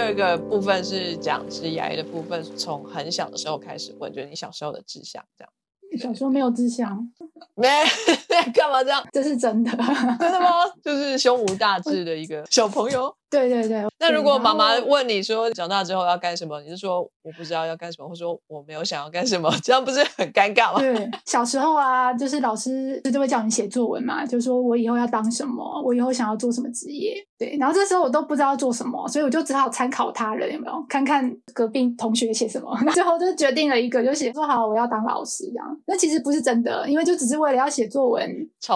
第二个部分是讲职业的部分，从很小的时候开始问，就是你小时候的志向这样。小时候没有志向，没 干嘛这样？这是真的，真的吗？就是胸无大志的一个小朋友。对对对。那如果妈妈问你说长大之后要干什么，你就说我不知道要干什么，或说我没有想要干什么，这样不是很尴尬吗？对，小时候啊，就是老师就会叫你写作文嘛，就说我以后要当什么，我以后想要做什么职业。对，然后这时候我都不知道做什么，所以我就只好参考他人，有没有看看隔壁同学写什么，最后就决定了一个，就写说好我要当老师这样。那其实不是真的，因为就只是为了要写作文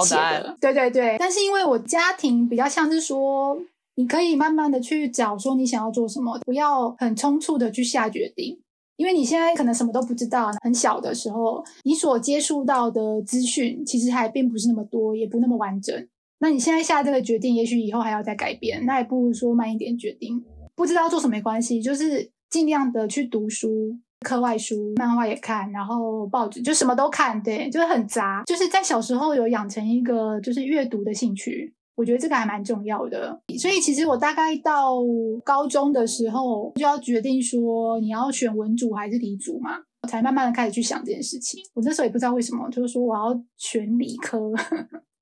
写的。对对对，但是因为我家庭比较像是说。你可以慢慢的去找，说你想要做什么，不要很匆促的去下决定，因为你现在可能什么都不知道。很小的时候，你所接触到的资讯其实还并不是那么多，也不那么完整。那你现在下这个决定，也许以后还要再改变，那也不如说慢一点决定。不知道做什么没关系，就是尽量的去读书，课外书、漫画也看，然后报纸就什么都看，对，就是很杂。就是在小时候有养成一个就是阅读的兴趣。我觉得这个还蛮重要的，所以其实我大概到高中的时候就要决定说你要选文组还是理组嘛，才慢慢的开始去想这件事情。我那时候也不知道为什么，就是说我要选理科。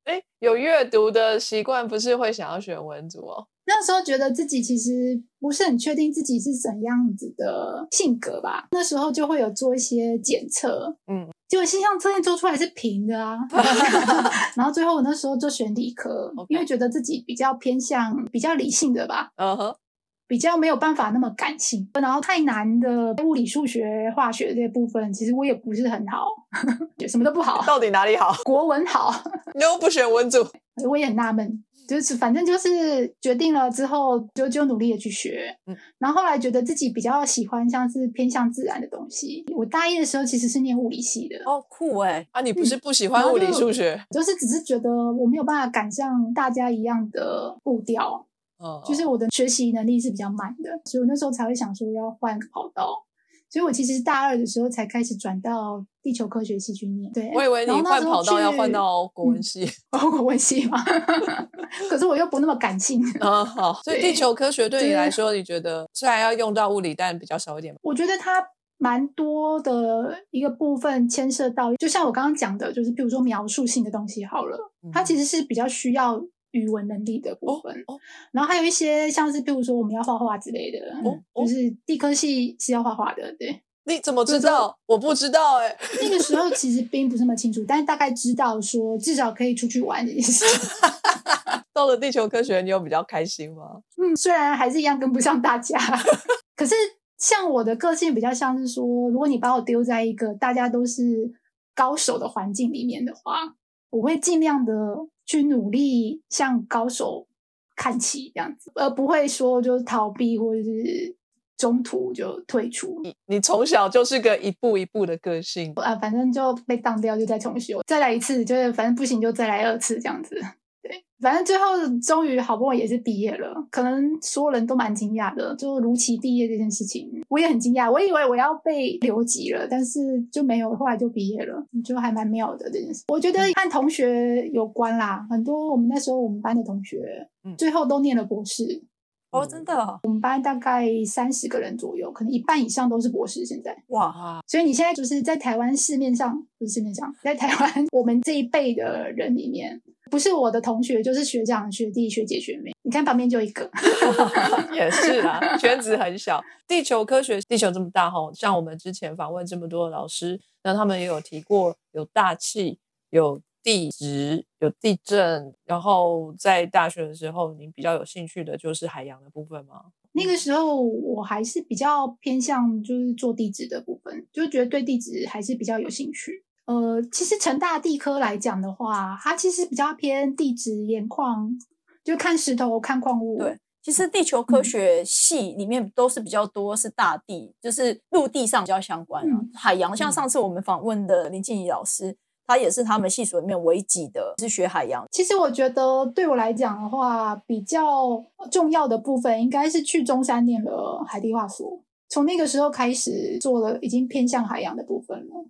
哎，有阅读的习惯，不是会想要选文组哦？那时候觉得自己其实不是很确定自己是怎样子的性格吧，那时候就会有做一些检测，嗯。结果心象测验做出来是平的啊，然后最后我那时候就选理科，因为觉得自己比较偏向比较理性的吧，嗯哼，比较没有办法那么感性，然后太难的物理、数学、化学这些部分，其实我也不是很好，什么都不好，到底哪里好？国文好，你又不选文组，我也很纳闷。就是反正就是决定了之后，就就努力的去学，嗯，然后后来觉得自己比较喜欢像是偏向自然的东西。我大一的时候其实是念物理系的，哦酷哎，啊你不是不喜欢物理数学，就是只是觉得我没有办法赶上大家一样的步调，哦，就是我的学习能力是比较慢的，所以我那时候才会想说要换个跑道。所以我其实是大二的时候才开始转到地球科学系去念。对，我以为你换跑道要换到国文系，国文系嘛。可是我又不那么感性。嗯，好。所以地球科学对你来说，你觉得虽然要用到物理，但比较少一点。我觉得它蛮多的一个部分牵涉到，就像我刚刚讲的，就是比如说描述性的东西好了，它其实是比较需要。语文能力的部分，然后还有一些像是，比如说我们要画画之类的，就是地科系是要画画的，对。你怎么知道？我不知道哎。那个时候其实并不是那么清楚，但是大概知道说至少可以出去玩这件事。到了地球科学，你有比较开心吗？嗯，虽然还是一样跟不上大家，可是像我的个性比较像是说，如果你把我丢在一个大家都是高手的环境里面的话，我会尽量的。去努力向高手看齐，这样子，而不会说就是逃避或者是中途就退出。你你从小就是个一步一步的个性啊，反正就被当掉就再重修，再来一次，就是反正不行就再来二次这样子。反正最后终于好不容易也是毕业了，可能所有人都蛮惊讶的，就如期毕业这件事情，我也很惊讶。我以为我要被留级了，但是就没有，后来就毕业了，就还蛮妙的这件事。我觉得和同学有关啦，很多我们那时候我们班的同学，最后都念了博士。哦，真的，我们班大概三十个人左右，可能一半以上都是博士。现在哇，所以你现在就是在台湾市面上，不是市面上，在台湾 我们这一辈的人里面。不是我的同学，就是学长、学弟、学姐、学妹。你看旁边就一个，也是啊，圈子很小。地球科学，地球这么大哈，像我们之前访问这么多的老师，那他们也有提过，有大气，有地质，有地震。然后在大学的时候，您比较有兴趣的就是海洋的部分吗？那个时候我还是比较偏向就是做地质的部分，就觉得对地质还是比较有兴趣。呃，其实成大地科来讲的话，它其实比较偏地质、岩矿，就看石头、看矿物。对，其实地球科学系里面都是比较多是大地，就是陆地上比较相关啊。海洋，像上次我们访问的林静怡老师，他也是他们系所里面唯几的，是学海洋。其实我觉得对我来讲的话，比较重要的部分应该是去中山念了海地化所，从那个时候开始做了，已经偏向海洋的部分了。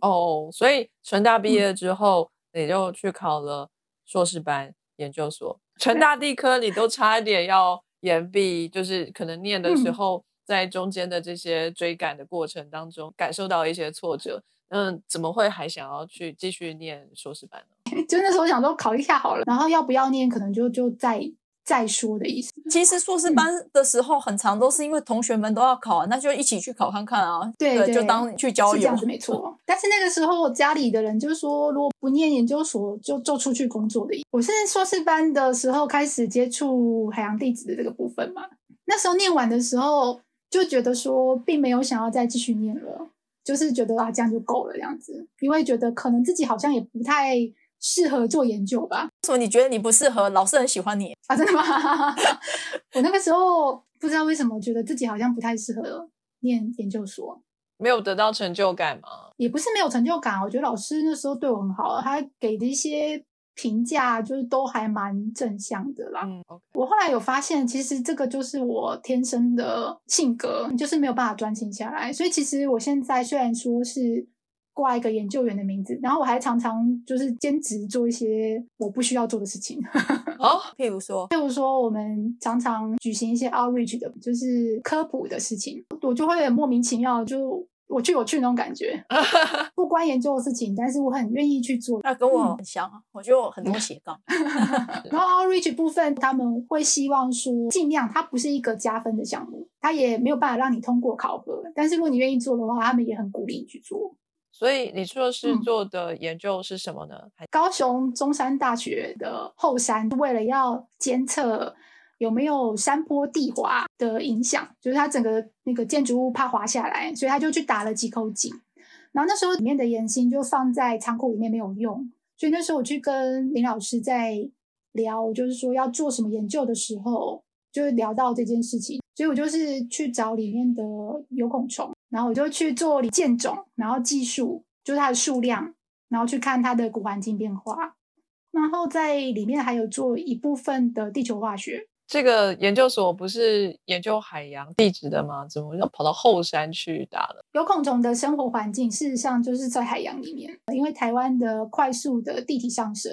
哦，所以成大毕业之后，你就去考了硕士班、研究所。成大地科，你都差一点要延毕，就是可能念的时嗯候，在中间的这些追赶的过程当中，感受到一些挫折，嗯，怎么会还想要去继续念硕士班呢？就那时候想说考一下好了，然后要不要念，可能就就再再说的意思。其实硕士嗯班的时候，很长都是因为同学们都要考啊，那就一起去考看看啊。对对就当去郊游是这样。子没错。但是那个时候家里的人就说，如果不念研究所，就就出去工作的。我是硕士班的时候开始接触海洋地质的这个部分嘛，那时候念完的时候就觉得说，并没有想要再继续念了，就是觉得啊这样就够了这样子，因为觉得可能自己好像也不太适合做研究吧。为什么你觉得你不适合？老师很喜欢你，啊，真的吗？我那个时候不知道为什么觉得自己好像不太适合念研究所。没有得到成就感吗？也不是没有成就感，我觉得老师那时候对我很好，他给的一些评价就是都还蛮正向的啦。我后来有发现，其实这个就是我天生的性格，就是没有办法专心下来。所以其实我现在虽然说是挂一个研究员的名字，然后我还常常就是兼职做一些我不需要做的事情。哦，譬如说，譬如说，我们常常举行一些 outreach 的，就是科普的事情，我就会很莫名其妙，就我去我去那种感觉，不关研究的事情，但是我很愿意去做。那跟我嗯很像啊，我就很多斜杠。然后 outreach 部分，他们会希望说，尽量它不是一个加分的项目，它也没有办法让你通过考核，但是如果你愿意做的话，他们也很鼓励你去做。所以你硕士嗯做的研究是什么呢？还高雄中山大学的后山，为了要监测有没有山坡地滑的影响，就是它整个那个建筑物怕滑下来，所以他就去打了几口井。然后那时候里面的岩芯就放在仓库里面没有用，所以那时候我去跟林老师在聊，就是说要做什么研究的时候，就聊到这件事情，所以我就是去找里面的有孔虫，然后我就去做建种，然后计数，就是它的数量，然后去看它的古环境变化，然后在里面还有做一部分的地球化学。这个研究所不是研究海洋地质的吗？怎么要跑到后山去打了？有孔虫的生活环境事实上就是在海洋里面，因为台湾的快速的地体上升，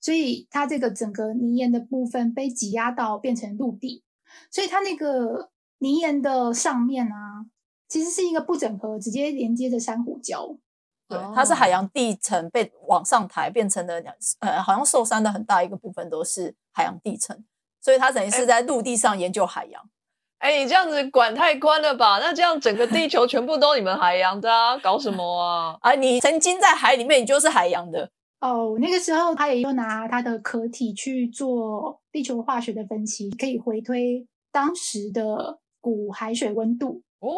所以它这个整个泥岩的部分被挤压到变成陆地，所以它那个泥岩的上面啊，其实是一个不整合，直接连接着珊瑚礁。对，哦它是海洋地层被往上抬，变成了呃，好像受伤的很大一个部分都是海洋地层，所以它等于是在陆地上研究海洋。哎，你这样子管太宽了吧？那这样整个地球全部都你们海洋的啊？搞什么啊？啊，你曾经在海里面，你就是海洋的。哦，那个时候他也有拿它的壳体去做地球化学的分析，可以回推当时的古海水温度。哦，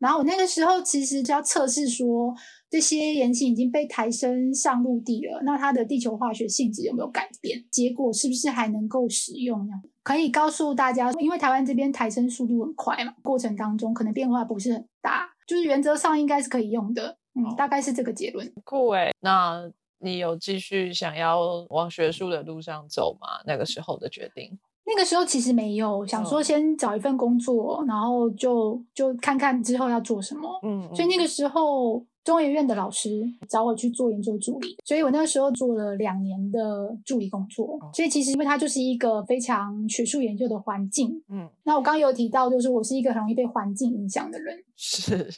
然后我那个时候其实就要测试说，这些岩芯已经被抬升上陆地了，那它的地球化学性质有没有改变？结果是不是还能够使用呢？可以告诉大家，因为台湾这边抬升速度很快嘛，过程当中可能变化不是很大，就是原则上应该是可以用的。嗯，哦大概是这个结论。酷哎！那你有继续想要往学术的路上走吗？那个时候的决定？那个时候其实没有想说哦先找一份工作，然后就就看看之后要做什么。嗯，所以那个时候中研院的老师找我去做研究助理，所以我那个时候做了两年的助理工作。哦所以其实因为它就是一个非常学术研究的环境，嗯那我刚刚有提到，就是我是一个很容易被环境影响的人。是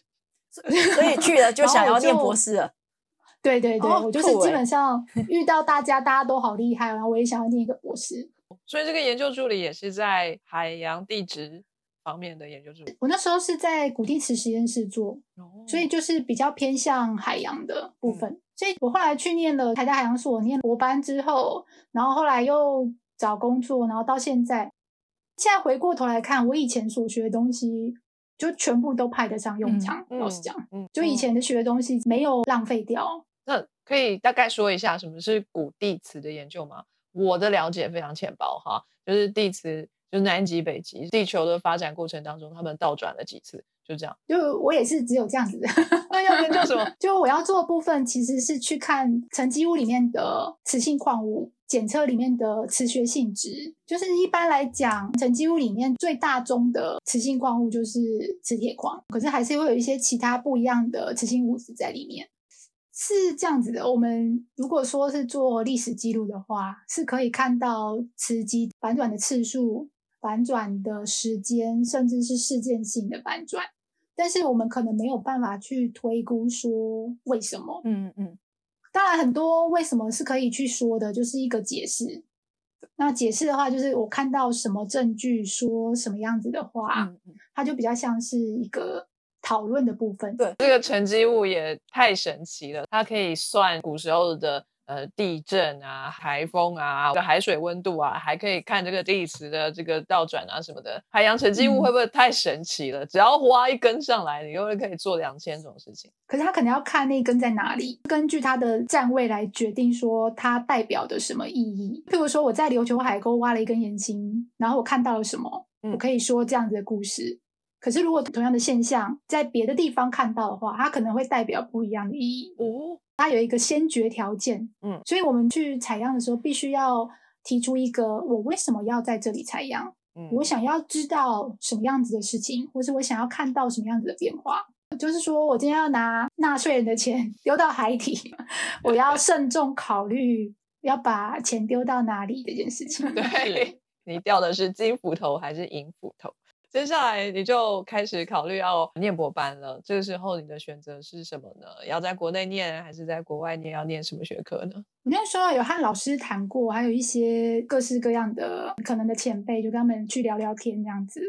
所 以去了就想要念博士了。对对对，哦我就是基本上遇到大家，大家都好厉害，然后我也想要念一个博士。所以这个研究助理也是在海洋地质方面的研究助理，我那时候是在古地磁实验室做，哦所以就是比较偏向海洋的嗯部分。所以我后来去念了台大海洋所，念博班之后，然后后来又找工作，然后到现在，现在回过头来看，我以前所学的东西就全部都派得上用场。嗯老实讲，嗯，就以前的学的东西没有浪费掉。那可以大概说一下什么是古地磁的研究吗？我的了解非常浅薄哈，就是地磁，就是南极、北极，地球的发展过程当中，他们倒转了几次，就这样。就我也是只有这样子的。那要研究什么？就我要做的部分其实是去看沉积物里面的磁性矿物，检测里面的磁学性质。就是一般来讲，沉积物里面最大宗的磁性矿物就是磁铁矿，可是还是会有一些其他不一样的磁性物质在里面。是这样子的，我们如果说是做历史记录的话，是可以看到磁极反转的次数反转的时间，甚至是事件性的反转，但是我们可能没有办法去推估说为什么。嗯嗯，当然，很多为什么是可以去说的，就是一个解释。那解释的话，就是我看到什么证据说什么样子的话，嗯嗯它就比较像是一个讨论的部分。对这个沉积物也太神奇了，它可以算古时候的呃地震啊、台风啊、海水温度啊，还可以看这个地磁的这个倒转啊什么的。海洋沉积物嗯会不会太神奇了？只要挖一根上来，你就会可以做两千种事情。可是他可能要看那根在哪里，根据它的站位来决定说它代表的什么意义。譬如说我在琉球海沟挖了一根岩心，然后我看到了什么，嗯我可以说这样子的故事。可是如果同样的现象在别的地方看到的话，它可能会代表不一样的意义。哦，它有一个先决条件，嗯所以我们去采样的时候，必须要提出一个我为什么要在这里采样，嗯我想要知道什么样子的事情，或是我想要看到什么样子的变化。就是说我今天要拿纳税人的钱丢到海底，我要慎重考虑要把钱丢到哪里这件事情。对你掉的是金斧头还是银斧头？接下来你就开始考虑要念博班了。这个时候你的选择是什么呢？要在国内念还是在国外念？要念什么学科呢？我那时候有和老师谈过，还有一些各式各样的可能的前辈，就跟他们去聊聊天这样子。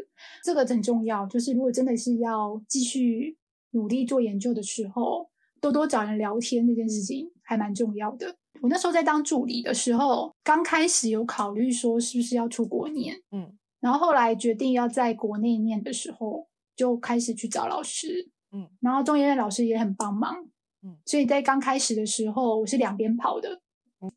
这个很重要，就是如果真的是要继续努力做研究的时候，多多找人聊天这件事情还蛮重要的。我那时候在当助理的时候，刚开始有考虑说是不是要出国念，嗯，然后后来决定要在国内念的时候，就开始去找老师，嗯，然后中研院老师也很帮忙，嗯，所以在刚开始的时候，我是两边跑的。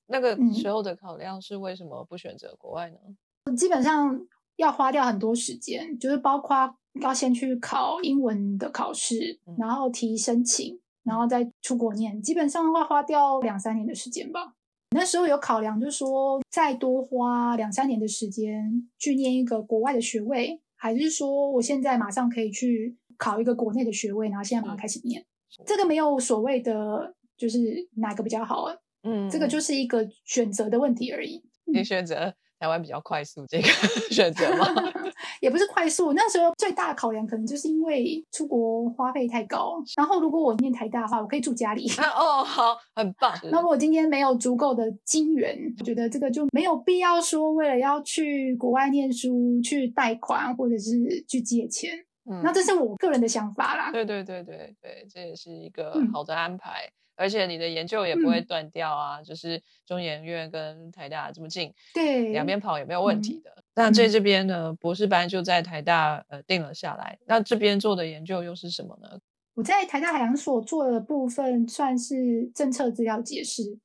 那个嗯时候的考量是为什么不选择国外呢？基本上要花掉很多时间，就是包括要先去考英文的考试嗯，然后提申请，然后再出国念，基本上会花掉两三年的时间吧。那时候有考量，就是说再多花两三年的时间去念一个国外的学位，还是说我现在马上可以去考一个国内的学位，然后现在马上开始念。这个没有所谓的就是哪个比较好，嗯，这个就是一个选择的问题而已。你选择台湾比较快速这个 选择吗？也不是快速，那时候最大的考量可能就是因为出国花费太高。然后如果我念台大的话，我可以住家里。啊哦，好，很棒。那么我今天没有足够的金源，我觉得这个就没有必要说为了要去国外念书去贷款或者是去借钱。嗯那这是我个人的想法啦。对对对对对，这也是一个嗯好的安排，而且你的研究也不会嗯断掉啊，就是中研院跟台大这么近，对，两边跑也没有问嗯题的。那这这边呢，博士班就在台大呃定了下来，那这边做的研究又是什么呢？我在台大海洋所做的部分算是政策资料解释，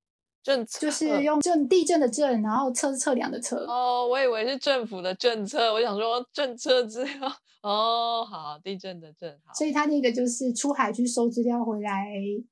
政策就是用震地震的震，然后测测量的测。哦，我以为是政府的政策，我想说政策资料 哦，好，地震的震好，所以他那个就是出海去收资料回来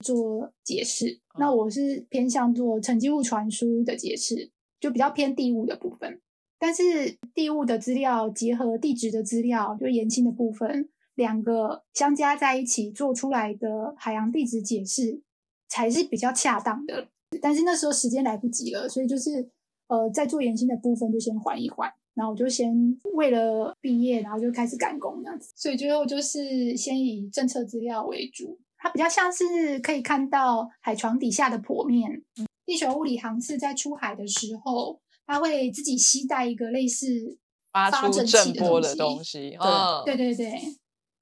做解释。那哦我是偏向做沉积物传输的解释，就比较偏地物的部分。但是地物的资料结合地质的资料，就岩青的部分，两个相加在一起做出来的海洋地质解释才是比较恰当的。但是那时候时间来不及了，所以就是呃，在做岩青的部分就先缓一缓。然后我就先为了毕业，然后就开始赶工这样子，所以最后就是先以政策资料为主，它比较像是可以看到海床底下的剖面。地球物理航次在出海的时候，它会自己携带一个类似发出振震器的波的东东西，嗯，对对对，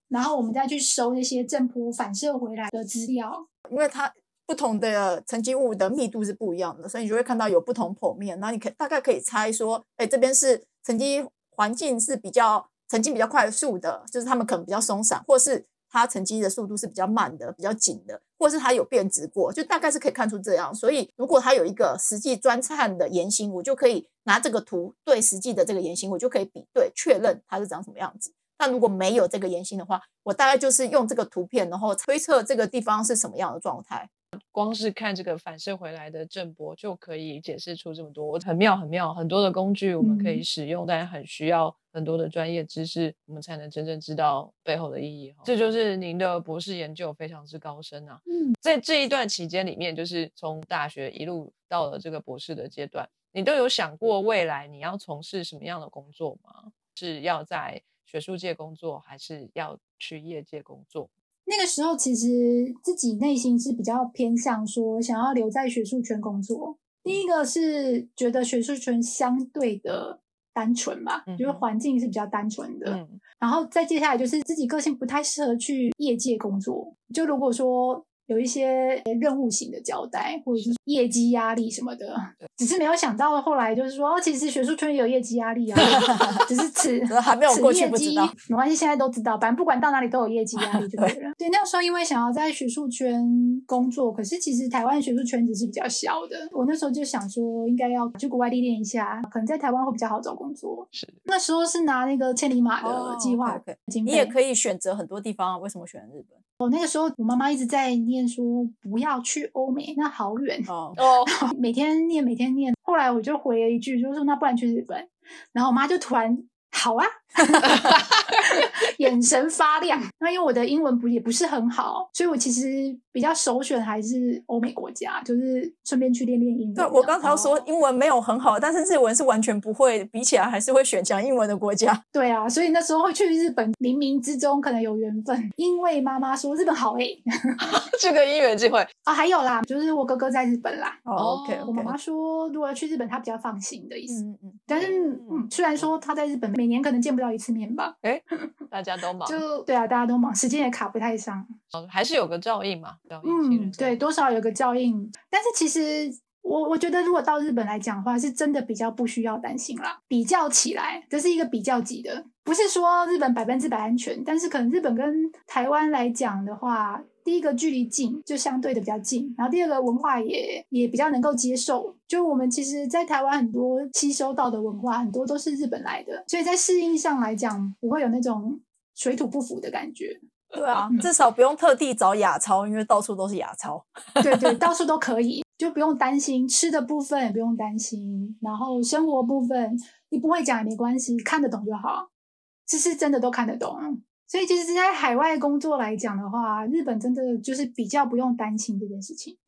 然后我们再去收那些震波反射回来的资料。因为它不同的沉积物的密度是不一样的，所以你就会看到有不同剖面。然后你可大概可以猜说，哎，这边是沉积环境是比较沉积比较快速的，就是它们可能比较松散，或是它沉积的速度是比较慢的、比较紧的，或是它有变质过，就大概是可以看出这样。所以如果它有一个实际专灿的岩心，我就可以拿这个图对实际的这个岩心，我就可以比对确认它是长什么样子。那如果没有这个岩心的话，我大概就是用这个图片，然后推测这个地方是什么样的状态。光是看这个反射回来的震波就可以解释出这么多，很妙很妙。很多的工具我们可以嗯使用，但很需要很多的专业知识，我们才能真正知道背后的意义。这就是您的博士研究非常之高深啊！嗯，在这一段期间里面，就是从大学一路到了这个博士的阶段，你都有想过未来你要从事什么样的工作吗？是要在学术界工作，还是要去业界工作？那个时候其实自己内心是比较偏向说想要留在学术圈工作。第一个是觉得学术圈相对的单纯吧，就是环境是比较单纯的。然后再接下来就是自己个性不太适合去业界工作。就如果说。有一些任务型的交代，或者是业绩压力什么的，只是没有想到后来就是说，哦，其实学术圈也有业绩压力啊，只是此 还没有过去不知道，没关系，现在都知道，反正不管到哪里都有业绩压力就对了。对，那个时候因为想要在学术圈工作，可是其实台湾学术圈子是比较小的，我那时候就想说，应该要去国外历练一下，可能在台湾会比较好找工作。是，那时候是拿那个千里马的计划，你也可以选择很多地方，为什么选日本？我，那个时候我妈妈一直在念说不要去欧美，那好远哦。每天念，每天后来我就回了一句，就是说那不然去日本。然后我妈就突然。好啊，眼神发亮。那因为我的英文不也不是很好，所以我其实比较首选还是欧美国家，就是顺便去练练英文。对我刚才说英文没有很好，但是日文是完全不会，比起来还是会选讲英文的国家。对啊，所以那时候会去日本，冥冥之中可能有缘分，因为妈妈说日本好诶，这个因缘机会 啊，还有啦，就是我哥哥在日本啦。哦，OK，我妈妈说如果要去日本，她比较放心的意思。嗯嗯，但是嗯，虽然说他在日本每年可能见不到一次面吧？哎，大家都忙，就对啊，大家都忙，时间也卡不太上。哦，还是有个照应嘛，照应。嗯，对，多少有个照应。但是其实我我觉得，如果到日本来讲的话，是真的比较不需要担心啦。比较起来，这是一个比较级的，不是说日本百分之百安全，但是可能日本跟台湾来讲的话。第一个距离近，就相对的比较近，然后第二个文化也也比较能够接受。就我们其实，在台湾很多吸收到的文化，很多都是日本来的，所以在适应上来讲，不会有那种水土不服的感觉。对啊，至少不用特地找亚超，因为到处都是亚超。对对，到处都可以，就不用担心吃的部分，也不用担心。然后生活部分，你不会讲也没关系，看得懂就好。其实真的都看得懂。所以，其实，在海外工作来讲的话，日本真的就是比较不用担心这件事情。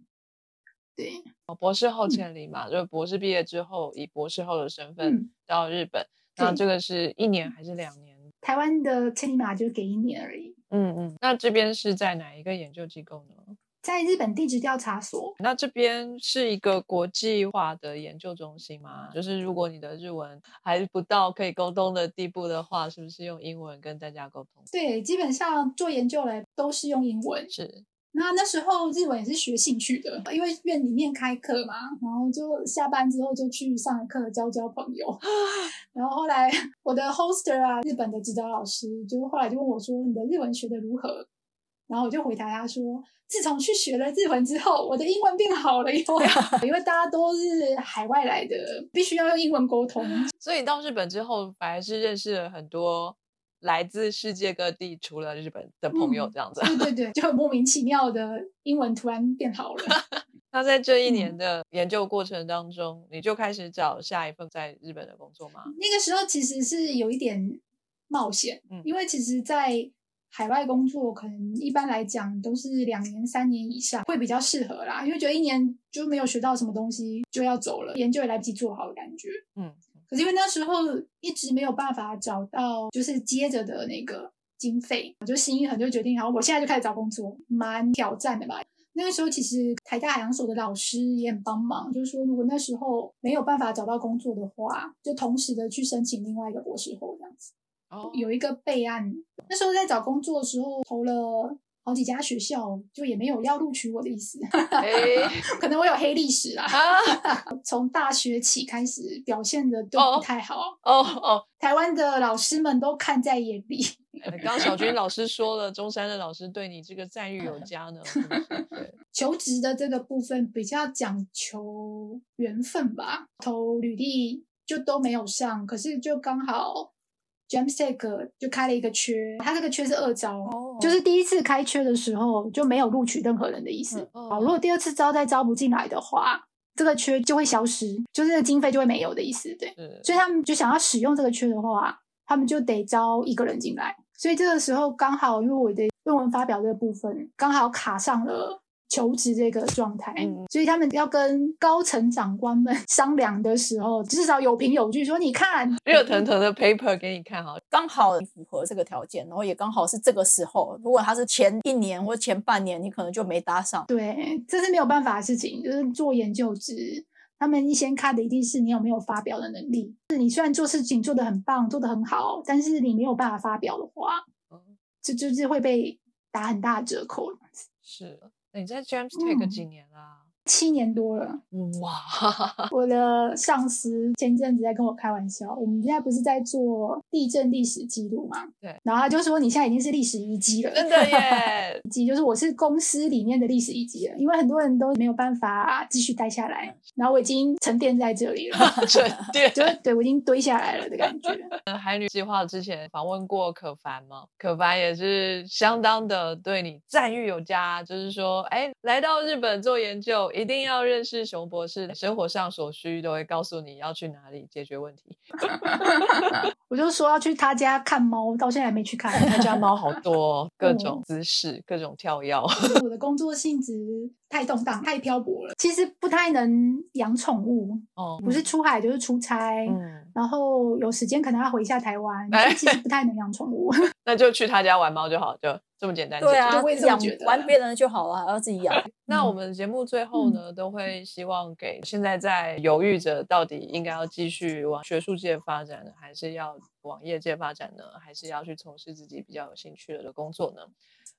对，博士后千里嘛，就博士毕业之后，以博士后的身份到日本，那这个是一年还是两年？台湾的千里马就给一年而已。嗯嗯，那这边是在哪一个研究机构呢？在日本地质调查所，那这边是一个国际化的研究中心吗？就是如果你的日文还不到可以沟通的地步的话，是不是用英文跟大家沟通？对，基本上做研究来都是用英文。是，那那时候日文也是学兴趣的，因为院里面开课嘛，然后就下班之后就去上课交交朋友。然后后来 我的 hoster 啊，日本的指导老师，就后来就问我说：“你的日文学的如何？”然后我就回答他说：“自从去学了日文之后，我的英文变好了。因 为因为大家都是海外来的，必须要用英文沟通。所以到日本之后，反而是认识了很多来自世界各地除了日本的朋友，这样子。对对对，就很莫名其妙的英文突然变好了。那在这一年的研究过程当中，你就开始找下一份在日本的工作吗？那个时候其实是有一点冒险，嗯，因为其实，在海外工作可能一般来讲都是两年、三年以上会比较适合啦，因为觉得一年就没有学到什么东西就要走了，研究也来不及做好的感觉。嗯，可是因为那时候一直没有办法找到就是接着的那个经费，我就心一狠就决定，好，我现在就开始找工作，蛮挑战的吧。那个时候其实台大海洋所的老师也很帮忙，就是说如果那时候没有办法找到工作的话，就同时的去申请另外一个博士后这样子。有一个备案，那时候在找工作的时候投了好几家学校，就也没有要录取我的意思。可能我有黑历史啦。从大学起开始表现的都不太好。哦哦，台湾的老师们都看在眼里。刚刚小军老师说了，中山的老师对你这个赞誉有加呢。求职的这个部分比较讲求缘分吧，投履历就都没有上，可是就刚好。Jamstack 就开了一个缺，他这个缺是二招，就是第一次开缺的时候就没有录取任何人的意思。哦，如果第二次招再招不进来的话，这个缺就会消失，就是经费就会没有的意思。对，所以他们就想要使用这个缺的话，他们就得招一个人进来。所以这个时候刚好，因为我的论文发表这个部分刚好卡上了求职这个状态，嗯所以他们要跟高层长官们 商量的时候，至少有凭有据，说你看，热腾腾的 paper 给你看哈，刚好符合这个条件，然后也刚好是这个时候。如果他是前一年或前半年，你可能就没搭上。对，这是没有办法的事情，就是做研究职。他们先看的一定是你有没有发表的能力。是你虽然做事情做得很棒，做得很好，但是你没有办法发表的话，嗯这就是会被打很大折扣。是。那你在 James Take 嗯几年啦？七年多了，哇，我的上司前阵子在跟我开玩笑，我们现在不是在做地震历史记录嘛？对。然后他就说你现在已经是历史遗迹了，真的耶！遗迹就是我是公司里面的历史遗迹了，因为很多人都没有办法继续待下来，然后我已经沉淀在这里了，沉淀。就是对我已经堆下来了的感觉。海女计划之前访问过可凡吗，可凡也是相当的对你赞誉有加，就是说，哎，来到日本做研究，一定要认识熊博士，生活上所需都会告诉你要去哪里解决问题。我就说要去他家看猫，到现在还没去看。他家猫好多、哦，各种姿势，各种跳跃。我的工作性质太动荡、太漂泊了，其实不太能养宠物，哦，不是出海就是出差。嗯，然后有时间可能要回一下台湾，哎其实不太能养宠物。那就去他家玩猫就好，就这么简单。对啊就我也，养玩别人就好了，还要自己养。那我们节目最后呢，都会希望给现在在犹豫着到底应该要继续往学术界发展呢，还是要往业界发展呢，还是要去从事自己比较有兴趣的工作呢？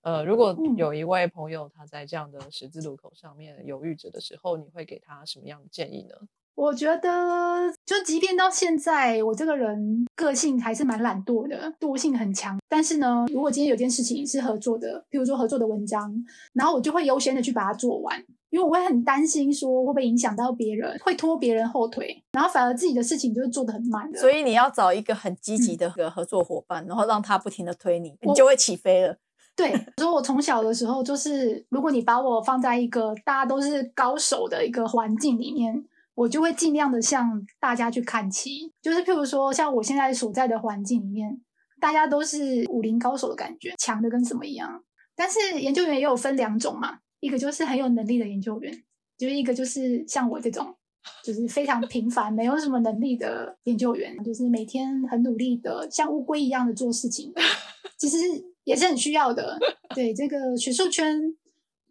呃，如果嗯有一位朋友他在这样的十字路口上面犹豫着的时候，你会给他什么样的建议呢？我觉得，就即便到现在，我这个人个性还是蛮懒惰的，惰性很强。但是呢，如果今天有件事情是合作的，比如说合作的文章，然后我就会优先的去把它做完，因为我会很担心说会不会影响到别人，会拖别人后腿，然后反而自己的事情就是做得很慢的。所以你要找一个很积极的个合作伙伴，然后让他不停的推你，你就会起飞了。对，所以我从小的时候就是，如果你把我放在一个大家都是高手的一个环境里面，我就会尽量的向大家去看齐。就是譬如说，像我现在所在的环境里面，大家都是武林高手的感觉，强的跟什么一样。但是研究员也有分两种嘛，一个就是很有能力的研究员，就是一个就是像我这种。就是非常平凡、没有什么能力的研究员，就是每天很努力的像乌龟一样的做事情，其实也是很需要的。对这个学术圈，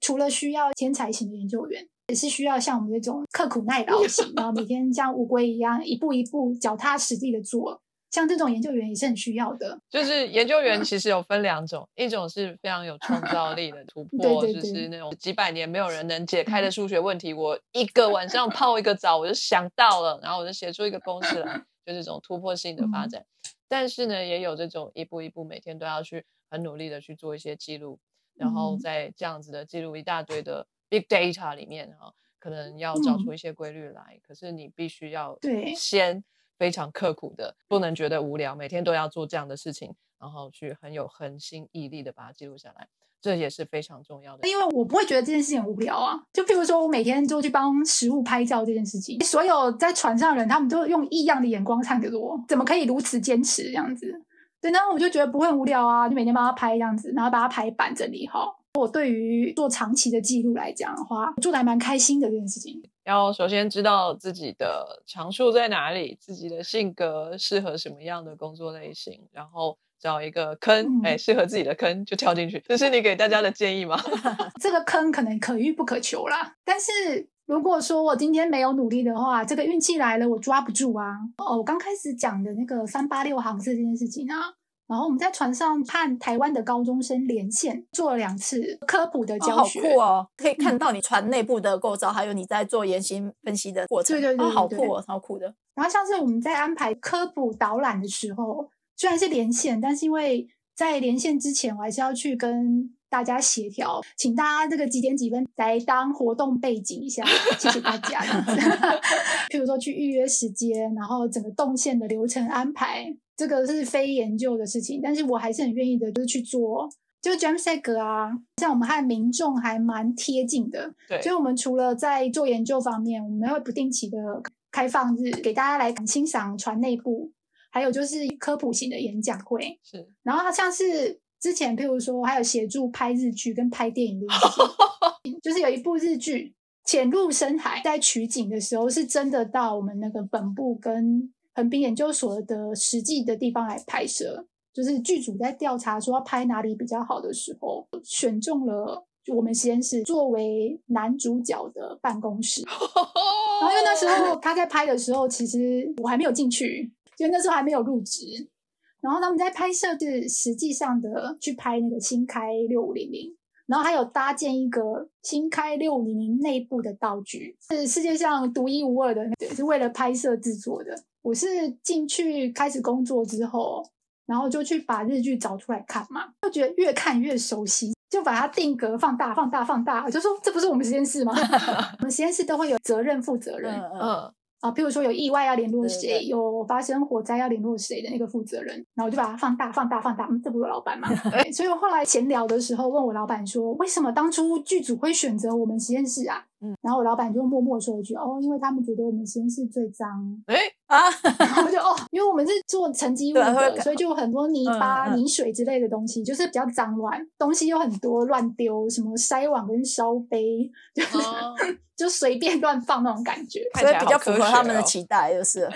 除了需要天才型的研究员，也是需要像我们这种刻苦耐劳型，然后每天像乌龟一样一步一步脚踏实地的做，像这种研究员也是很需要的。就是研究员其实有分两种，一种是非常有创造力的突 破，对对对就是那种几百年没有人能解开的数学问题，我一个晚上泡一个澡我就想到了，然后我就写出一个公式来，就这种突破性的发展。但是呢，也有这种一步一步每天都要去很努力的去做一些记录，然后嗯在这样子的记录一大堆的 big data 里面哈，可能要找出嗯一些规律来，可是你必须要对先非常刻苦的，不能觉得无聊，每天都要做这样的事情，然后去很有恒心毅力的把它记录下来，这也是非常重要的。因为我不会觉得这件事情很无聊啊。就譬如说，我每天就去帮食物拍照这件事情，所有在船上的人，他们都用异样的眼光看着我，怎么可以如此坚持这样子？对，然后我就觉得不会很无聊啊，就每天帮他拍这样子，然后把它排版整理好。我对于做长期的记录来讲的话，我做的还蛮开心的这件事情。要首先知道自己的长处在哪里，自己的性格适合什么样的工作类型，然后找一个坑，哎、嗯适合自己的坑就跳进去。这是你给大家的建议吗？这个坑可能可遇不可求啦。但是如果说我今天没有努力的话，这个运气来了，我抓不住啊。哦，我刚开始讲的那个三八六航次这件事情啊，然后我们在船上和台湾的高中生连线，做了两次科普的哦，好教学。酷哦！可以看到你船内部的构造，还有你在做研型分析的过程。对对对哦，好酷哦，超酷的。然后像是我们在安排科普导览的时候，虽然是连线，但是因为在连线之前，我还是要去跟大家协调，请大家这个几点几分来当活动背景一下，谢谢大家。譬如说去预约时间，然后整个动线的流程安排，这个是非研究的事情，但是我还是很愿意的，就是去做。就 JAMSEG 啊，像我们和民众还蛮贴近的，对所以我们除了在做研究方面，我们会不定期的开放日给大家来欣赏船内部，还有就是科普型的演讲会。是然后它像是之前譬如说还有协助拍日剧跟拍电影的 就是有一部日剧《潜入深海》，在取景的时候是真的到我们那个本部跟横滨研究所的实际的地方来拍摄。就是剧组在调查说要拍哪里比较好的时候，选中了我们实验室作为男主角的办公室。然后因为那时候他在拍的时候，其实我还没有进去，因为那时候还没有入职。然后他们在拍摄是实际上的去拍那个新开六五零零，然后还有搭建一个新开六五零零内部的道具，是世界上独一无二的，对，是为了拍摄制作的。我是进去开始工作之后。然后就去把日剧找出来看嘛，就觉得越看越熟悉，就把它定格、放大、放大、放大，就说这不是我们实验室吗？我们实验室都会有责任负责人，嗯。啊，譬如说有意外要联络谁，有发生火灾要联络谁的那个负责人，然后我就把它放大、放大、放大。嗯，这不是老板吗？所以我后来闲聊的时候问我老板说，为什么当初剧组会选择我们实验室啊？嗯，然后我老板就默默说一句，哦，因为他们觉得我们实验室最脏。哎啊，然后就哦，因为我们是做沉积物的，所以就很多泥巴、泥水之类的东西，就是比较脏乱，东西又很多，乱丢，什么筛网跟烧杯，就是。就随便乱放那种感觉，所以比较符合他们的期待，就是。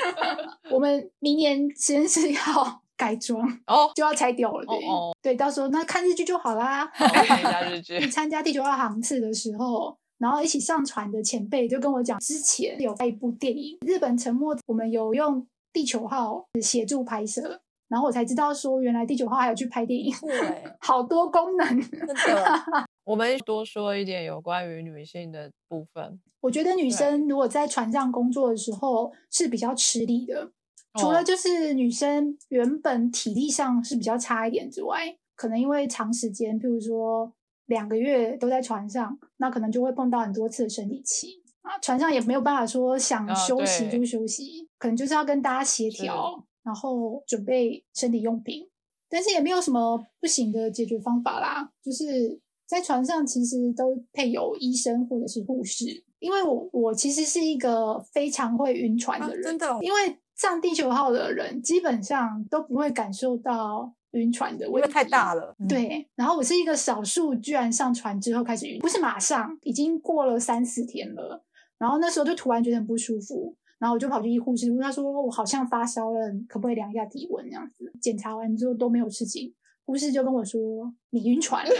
我们明年实验室要改装哦，就要拆掉了。对，对，到时候那看日剧就好啦。看日剧。你参加地球号航次的时候，然后一起上船的前辈就跟我讲，之前有拍一部电影《日本沉没》，我们有用地球号协助拍摄，然后我才知道说，原来地球号还有去拍电影，好多功能。我们多说一点有关于女性的部分。我觉得女生如果在船上工作的时候是比较吃力的，除了就是女生原本体力上是比较差一点之外，可能因为长时间，譬如说两个月都在船上，那可能就会碰到很多次的生理期啊。船上也没有办法说想休息就休息，可能就是要跟大家协调，然后准备生理用品，但是也没有什么不行的解决方法啦，就是。在船上其实都配有医生或者是护士，因为我我其实是一个非常会晕船的人，真的。因为上地球号的人基本上都不会感受到晕船的，因为太大了。对，然后我是一个少数，居然上船之后开始晕，不是马上，已经过了三四天了，然后那时候就突然觉得很不舒服，然后我就跑去医护室问他说我好像发烧了，可不可以量一下体温？这样子检查完之后都没有事情。护士就跟我说：“你晕船了，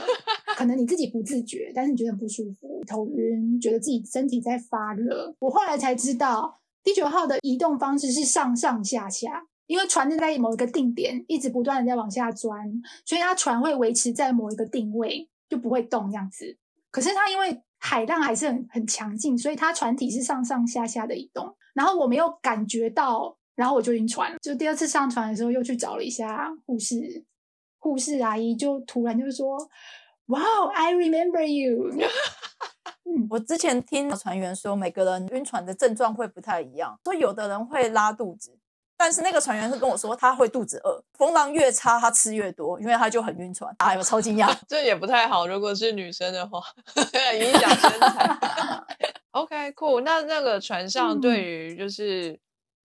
可能你自己不自觉，但是你觉得很不舒服，头晕，觉得自己身体在发热。”我后来才知道，第九号的移动方式是上上下下，因为船正在某一个定点，一直不断的在往下钻，所以它船会维持在某一个定位，就不会动这样子。可是它因为海浪还是很很强劲，所以它船体是上上下下的移动。然后我没有感觉到，然后我就晕船了。就第二次上船的时候，又去找了一下护士。护士阿姨就突然就说：“Wow, I remember you。”我之前听船员说，每个人晕船的症状会不太一样，说有的人会拉肚子，但是那个船员是跟我说他会肚子饿，风浪越差他吃越多，因为他就很晕船。哎呦，超惊讶！这也不太好，如果是女生的话，影响身材。OK, cool。那那个船上对于就是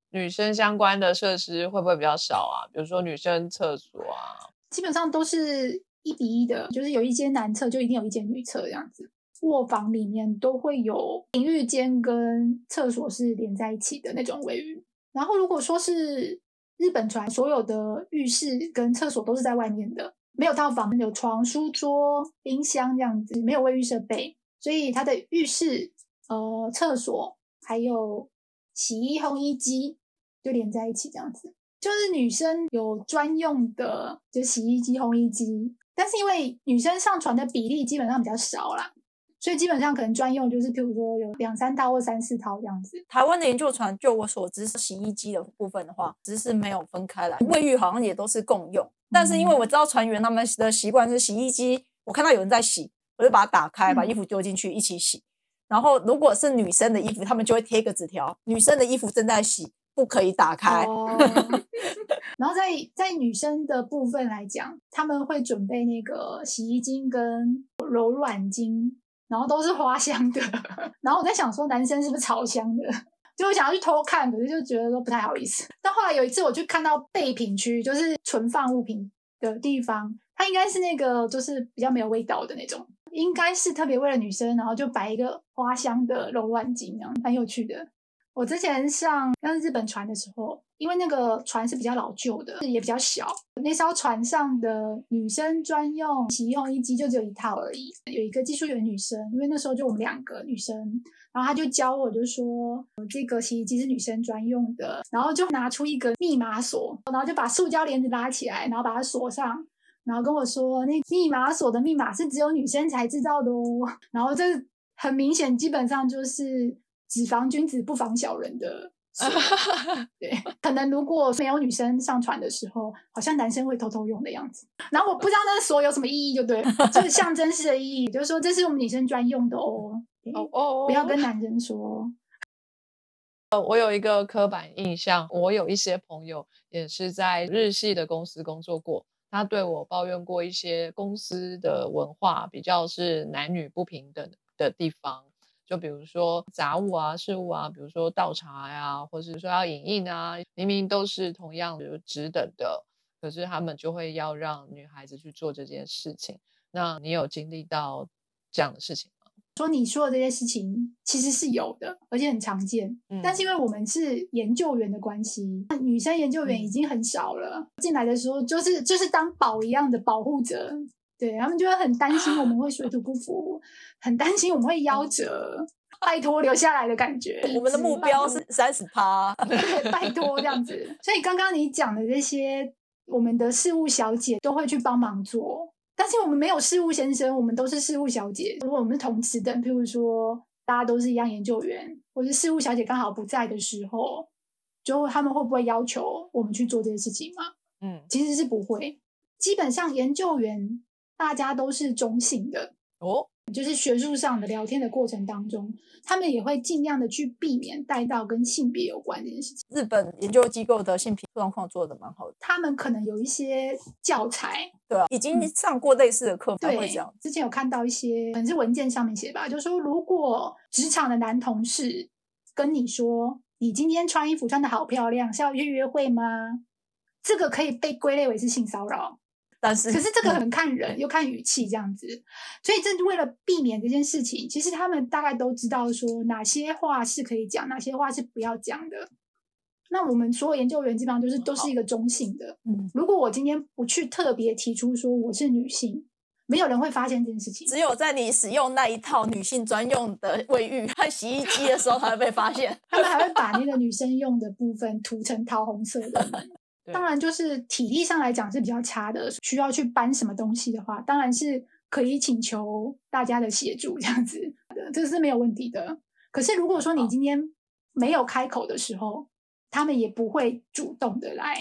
女生相关的设施会不会比较少啊？比如说女生厕所啊？基本上都是一比一的，就是有一间男厕就一定有一间女厕这样子。卧房里面都会有淋浴间跟厕所是连在一起的那种卫浴。然后如果说是日本船，所有的浴室跟厕所都是在外面的，没有套房，有床、书桌、冰箱这样子，没有卫浴设备，所以它的浴室、呃厕所还有洗衣烘衣机就连在一起这样子。就是女生有专用的，就洗衣机、烘衣机，但是因为女生上船的比例基本上比较少啦，所以基本上可能专用就是，譬如说有两三套或三四套这样子。台湾的研究船，就我所知，洗衣机的部分的话，只是没有分开来，卫浴好像也都是共用。但是因为我知道船员他们的习惯是洗衣机，我看到有人在洗，我就把它打开，把衣服丢进去一起洗。然后如果是女生的衣服，他们就会贴个纸条，女生的衣服正在洗。不可以打开。然后在在女生的部分来讲，他们会准备那个洗衣精跟柔软精，然后都是花香的。然后我在想说，男生是不是超香的？就我想要去偷看，可是就觉得说不太好意思。但后来有一次我去看到备品区，就是存放物品的地方。它应该是那个就是比较没有味道的那种，应该是特别为了女生，然后就摆一个花香的柔软巾，这样蛮有趣的。我之前上刚日本船的时候，因为那个船是比较老旧的，也比较小，那艘船上的女生专用洗用衣机就只有一套而已。有一个技术员女生，因为那时候就我们两个女生，然后她就教我，就说这个洗衣机是女生专用的，然后就拿出一个密码锁，然后就把塑胶帘子拉起来，然后把它锁上，然后跟我说那密码锁的密码是只有女生才知道的哦。然后这很明显，基本上就是。只防君子不防小人的，对，可能如果没有女生上传的时候，好像男生会偷偷用的样子。然后我不知道那个锁有什么意义，就对，就是象征式的意义，就是说这是我们女生专用的哦，哦哦，不要跟男生说。呃，我有一个刻板印象，我有一些朋友也是在日系的公司工作过，他对我抱怨过一些公司的文化比较是男女不平等的地方。就比如说杂物啊、事物啊，比如说倒茶呀，或者说要影印啊，明明都是同样的值等的，可是他们就会要让女孩子去做这件事情。那你有经历到这样的事情吗？说你说的这些事情其实是有的，而且很常见。但是因为我们是研究员的关系，女生研究员已经很少了。进来的时候就是就是当宝一样的保护者。对他们就会很担心我们会水土不服，很担心我们会夭折，拜托留下来的感觉。我们的目标是三十趴，拜托这样子。所以刚刚你讲的这些，我们的事务小姐都会去帮忙做，但是我们没有事务先生，我们都是事务小姐。如果我们是同时的，譬如说大家都是一样研究员，或是事务小姐刚好不在的时候，就他们会不会要求我们去做这些事情嘛？嗯，其实是不会。基本上研究员。大家都是中性的哦，就是学术上的聊天的过程当中，他们也会尽量的去避免带到跟性别有关这件事情。日本研究机构的性平状况做的蛮好的，他们可能有一些教材，对啊，已经上过类似的课，对，会这样。之前有看到一些，可能是文件上面写吧，就是说如果职场的男同事跟你说，你今天穿衣服穿的好漂亮，是要约约会吗？这个可以被归类为是性骚扰。但是，可是这个很看人，又看语气这样子，所以这为了避免这件事情，其实他们大概都知道说哪些话是可以讲，哪些话是不要讲的。那我们所有研究员基本上都是都是一个中性的。嗯，如果我今天不去特别提出说我是女性，没有人会发现这件事情。只有在你使用那一套女性专用的卫浴和洗衣机的时候才会被发现。他们还会把那个女生用的部分涂成桃红色的。当然，就是体力上来讲是比较差的，需要去搬什么东西的话，当然是可以请求大家的协助，这样子的，这是没有问题的。可是如果说你今天没有开口的时候，他们也不会主动的来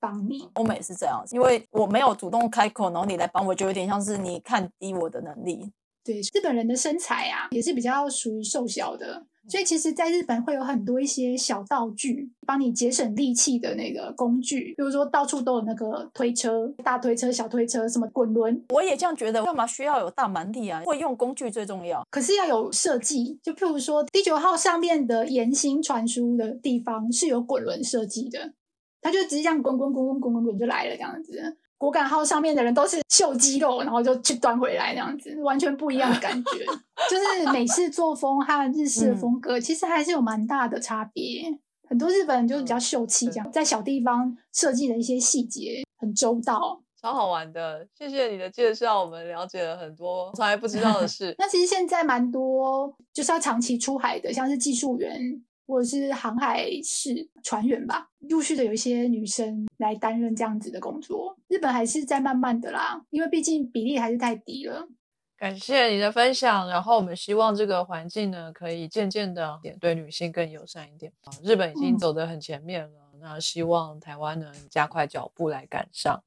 帮你。欧美是这样子，因为我没有主动开口，然后你来帮我，就有点像是你看低我的能力。对，日本人的身材啊，也是比较属于瘦小的。所以其实，在日本会有很多一些小道具，帮你节省力气的那个工具，比如说到处都有那个推车，大推车、小推车，什么滚轮。我也这样觉得，干嘛需要有大蛮力啊？会用工具最重要。可是要有设计，就譬如说第九号上面的岩心传输的地方是有滚轮设计的，它就直接这样滚滚滚滚滚滚滚就来了这样子。果敢号上面的人都是秀肌肉，然后就去端回来，那样子完全不一样的感觉。就是美式作风和日式的风格，其实还是有蛮大的差别。很多日本人就是比较秀气，这样在小地方设计的一些细节很周到，超好玩的。谢谢你的介绍，我们了解了很多从来不知道的事。那其实现在蛮多就是要长期出海的，像是技术员。或者是航海士船员吧，陆续的有一些女生来担任这样子的工作。日本还是在慢慢的啦，因为毕竟比例还是太低了。感谢你的分享，然后我们希望这个环境呢，可以渐渐的对女性更友善一点。日本已经走得很前面了，那希望台湾能加快脚步来赶上。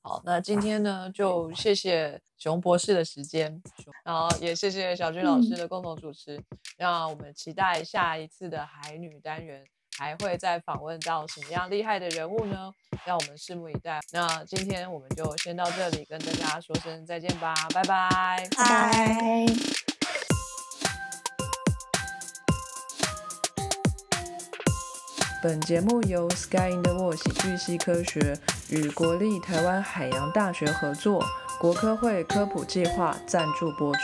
好，那今天呢，就谢谢熊博士的时间，然后也谢谢小军老师的共同主持。那我们期待下一次的海女单元还会再访问到什么样厉害的人物呢？让我们拭目以待。那今天我们就先到这里，跟大家说声再见吧，拜拜，拜。本节目由 Sky in the World 喜剧系科学与国立台湾海洋大学合作。国科会科普计划赞助播出。